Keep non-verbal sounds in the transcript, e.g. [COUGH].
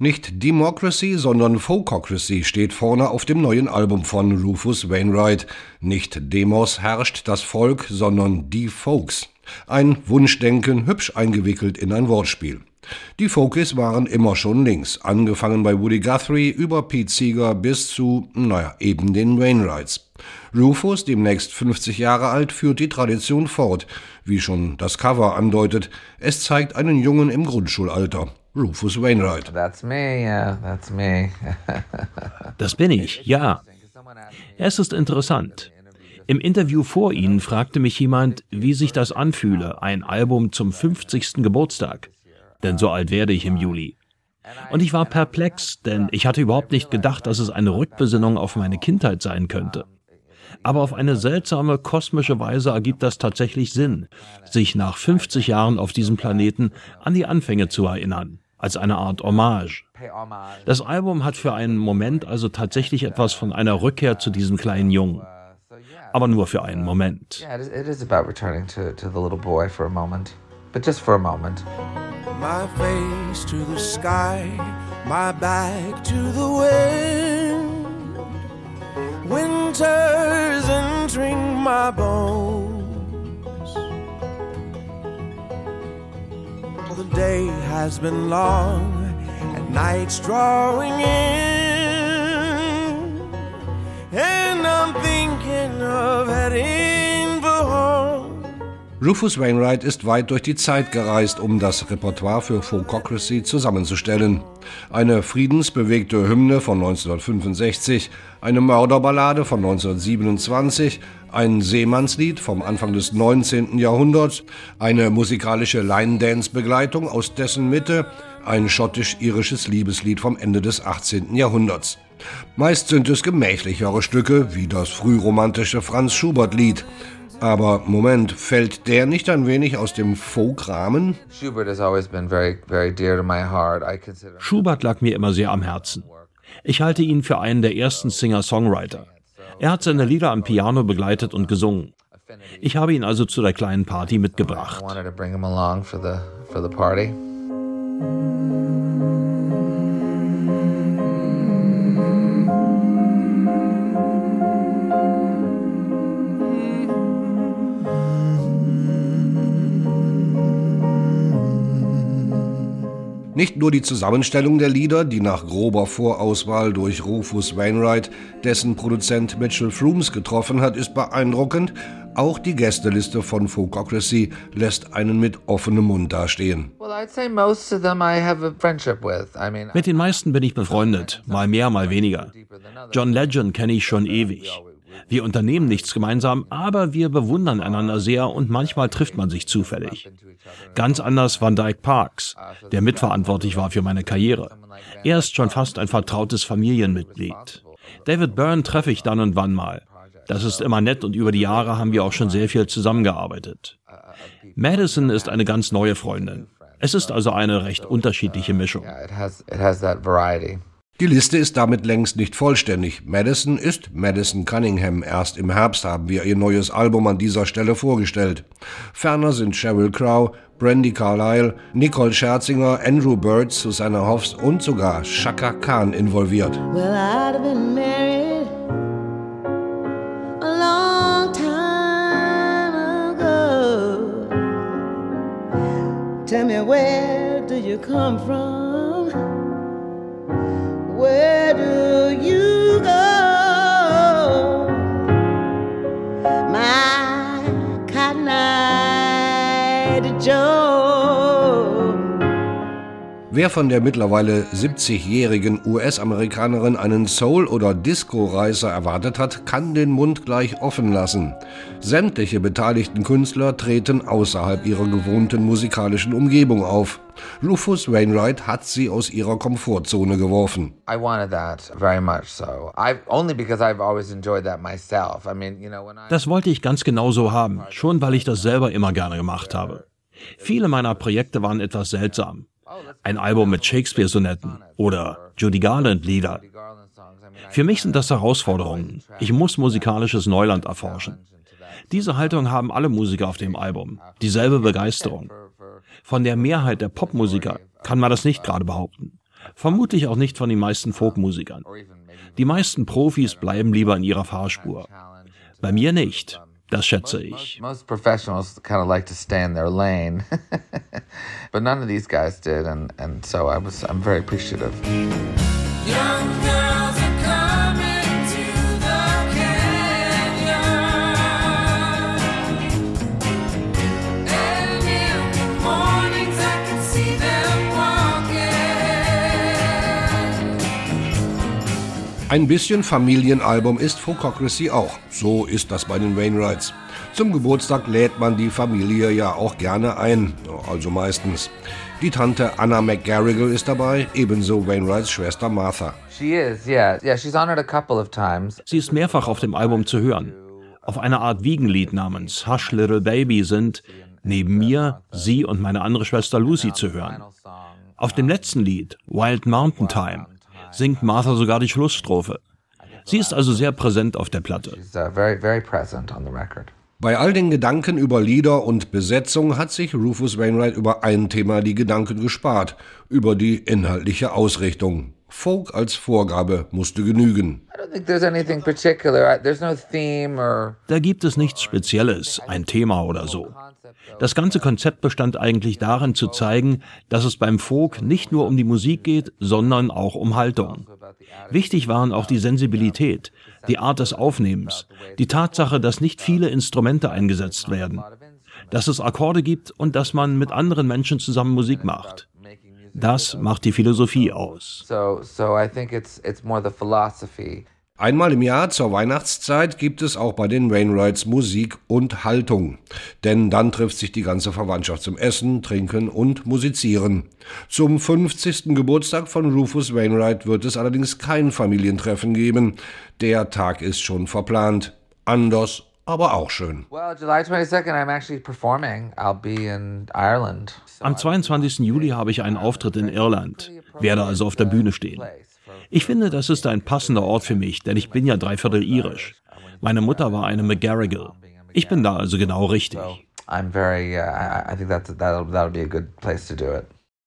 Nicht Democracy, sondern Folkocracy steht vorne auf dem neuen Album von Rufus Wainwright. Nicht Demos herrscht das Volk, sondern die Folks. Ein Wunschdenken, hübsch eingewickelt in ein Wortspiel. Die Folkies waren immer schon links, angefangen bei Woody Guthrie über Pete Seeger bis zu, naja, eben den Wainwrights. Rufus, demnächst 50 Jahre alt, führt die Tradition fort, wie schon das Cover andeutet. Es zeigt einen Jungen im Grundschulalter. Rufus Wainwright. That's me, yeah, that's me. [LAUGHS] das bin ich, ja. Es ist interessant. Im Interview vor Ihnen fragte mich jemand, wie sich das anfühle, ein Album zum 50. Geburtstag. Denn so alt werde ich im Juli. Und ich war perplex, denn ich hatte überhaupt nicht gedacht, dass es eine Rückbesinnung auf meine Kindheit sein könnte. Aber auf eine seltsame kosmische Weise ergibt das tatsächlich Sinn, sich nach 50 Jahren auf diesem Planeten an die Anfänge zu erinnern als eine Art Hommage. Das Album hat für einen Moment also tatsächlich etwas von einer Rückkehr zu diesem kleinen Jungen. Aber nur für einen Moment. My face to the sky, my back to the wind. Winter's entering my bones. The day has been long and night's drawing in. And I'm thinking of heading for home. Rufus Wainwright ist weit durch die Zeit gereist, um das Repertoire für Folkocracy zusammenzustellen. Eine friedensbewegte Hymne von 1965, eine Mörderballade von 1927, ein Seemannslied vom Anfang des 19. Jahrhunderts, eine musikalische Line-Dance-Begleitung aus dessen Mitte, ein schottisch-irisches Liebeslied vom Ende des 18. Jahrhunderts. Meist sind es gemächlichere Stücke, wie das frühromantische Franz Schubert-Lied. Aber Moment, fällt der nicht ein wenig aus dem Folk-Rahmen? Schubert lag mir immer sehr am Herzen. Ich halte ihn für einen der ersten Singer-Songwriter. Er hat seine Lieder am Piano begleitet und gesungen. Ich habe ihn also zu der kleinen Party mitgebracht. Nicht nur die Zusammenstellung der Lieder, die nach grober Vorauswahl durch Rufus Wainwright, dessen Produzent Mitchell Frooms getroffen hat, ist beeindruckend, auch die Gästeliste von Folkocracy lässt einen mit offenem Mund dastehen. Mit den meisten bin ich befreundet, mal mehr, mal weniger. John Legend kenne ich schon ewig. Wir unternehmen nichts gemeinsam, aber wir bewundern einander sehr und manchmal trifft man sich zufällig. Ganz anders Van Dyke Parks, der mitverantwortlich war für meine Karriere. Er ist schon fast ein vertrautes Familienmitglied. David Byrne treffe ich dann und wann mal. Das ist immer nett und über die Jahre haben wir auch schon sehr viel zusammengearbeitet. Madison ist eine ganz neue Freundin. Es ist also eine recht unterschiedliche Mischung. Die Liste ist damit längst nicht vollständig. Madison ist Madison Cunningham. Erst im Herbst haben wir ihr neues Album an dieser Stelle vorgestellt. Ferner sind Sheryl Crow, Brandy Carlyle, Nicole Scherzinger, Andrew Bird, Susanna Hoffs und sogar Shaka Khan involviert. Well, I'd been married a long time ago. Tell me where do you come from? Where do you Wer von der mittlerweile 70-jährigen US-Amerikanerin einen Soul- oder Disco-Reißer erwartet hat, kann den Mund gleich offen lassen. Sämtliche beteiligten Künstler treten außerhalb ihrer gewohnten musikalischen Umgebung auf. Rufus Wainwright hat sie aus ihrer Komfortzone geworfen. Das wollte ich ganz genau so haben, schon weil ich das selber immer gerne gemacht habe. Viele meiner Projekte waren etwas seltsam. Ein Album mit Shakespeare-Sonetten oder Judy Garland-Lieder. Für mich sind das Herausforderungen. Ich muss musikalisches Neuland erforschen. Diese Haltung haben alle Musiker auf dem Album. Dieselbe Begeisterung. Von der Mehrheit der Popmusiker kann man das nicht gerade behaupten. Vermutlich auch nicht von den meisten Folkmusikern. Die meisten Profis bleiben lieber in ihrer Fahrspur. Bei mir nicht. Das schätze ich. Most professionals kind of like to stay in their lane. [LAUGHS] But none of these guys did and and so I was I'm very appreciative. Young girls Ein bisschen Familienalbum ist Phococracy auch. So ist das bei den Wainwrights. Zum Geburtstag lädt man die Familie ja auch gerne ein, also meistens. Die Tante Anna McGarrigle ist dabei, ebenso Wainwrights Schwester Martha. Sie ist mehrfach auf dem Album zu hören. Auf einer Art Wiegenlied namens Hush Little Baby sind neben mir sie und meine andere Schwester Lucy zu hören. Auf dem letzten Lied Wild Mountain Time singt Martha sogar die Schlussstrophe. Sie ist also sehr präsent auf der Platte. Uh, Bei all den Gedanken über Lieder und Besetzung hat sich Rufus Wainwright über ein Thema die Gedanken gespart, über die inhaltliche Ausrichtung. Folk als Vorgabe musste genügen. Da gibt es nichts Spezielles, ein Thema oder so. Das ganze Konzept bestand eigentlich darin zu zeigen, dass es beim Folk nicht nur um die Musik geht, sondern auch um Haltung. Wichtig waren auch die Sensibilität, die Art des Aufnehmens, die Tatsache, dass nicht viele Instrumente eingesetzt werden, dass es Akkorde gibt und dass man mit anderen Menschen zusammen Musik macht. Das macht die Philosophie aus. So, so I think it's, it's more the philosophy Einmal im Jahr zur Weihnachtszeit gibt es auch bei den Wainwrights Musik und Haltung. Denn dann trifft sich die ganze Verwandtschaft zum Essen, Trinken und Musizieren. Zum 50. Geburtstag von Rufus Wainwright wird es allerdings kein Familientreffen geben. Der Tag ist schon verplant. Anders, aber auch schön. Am 22. Juli habe ich einen Auftritt in Irland, werde also auf der Bühne stehen. Ich finde, das ist ein passender Ort für mich, denn ich bin ja dreiviertel irisch. Meine Mutter war eine McGarrigle. Ich bin da also genau richtig. I'm very, uh, I think that's, that'll, that'll be a good place to do it.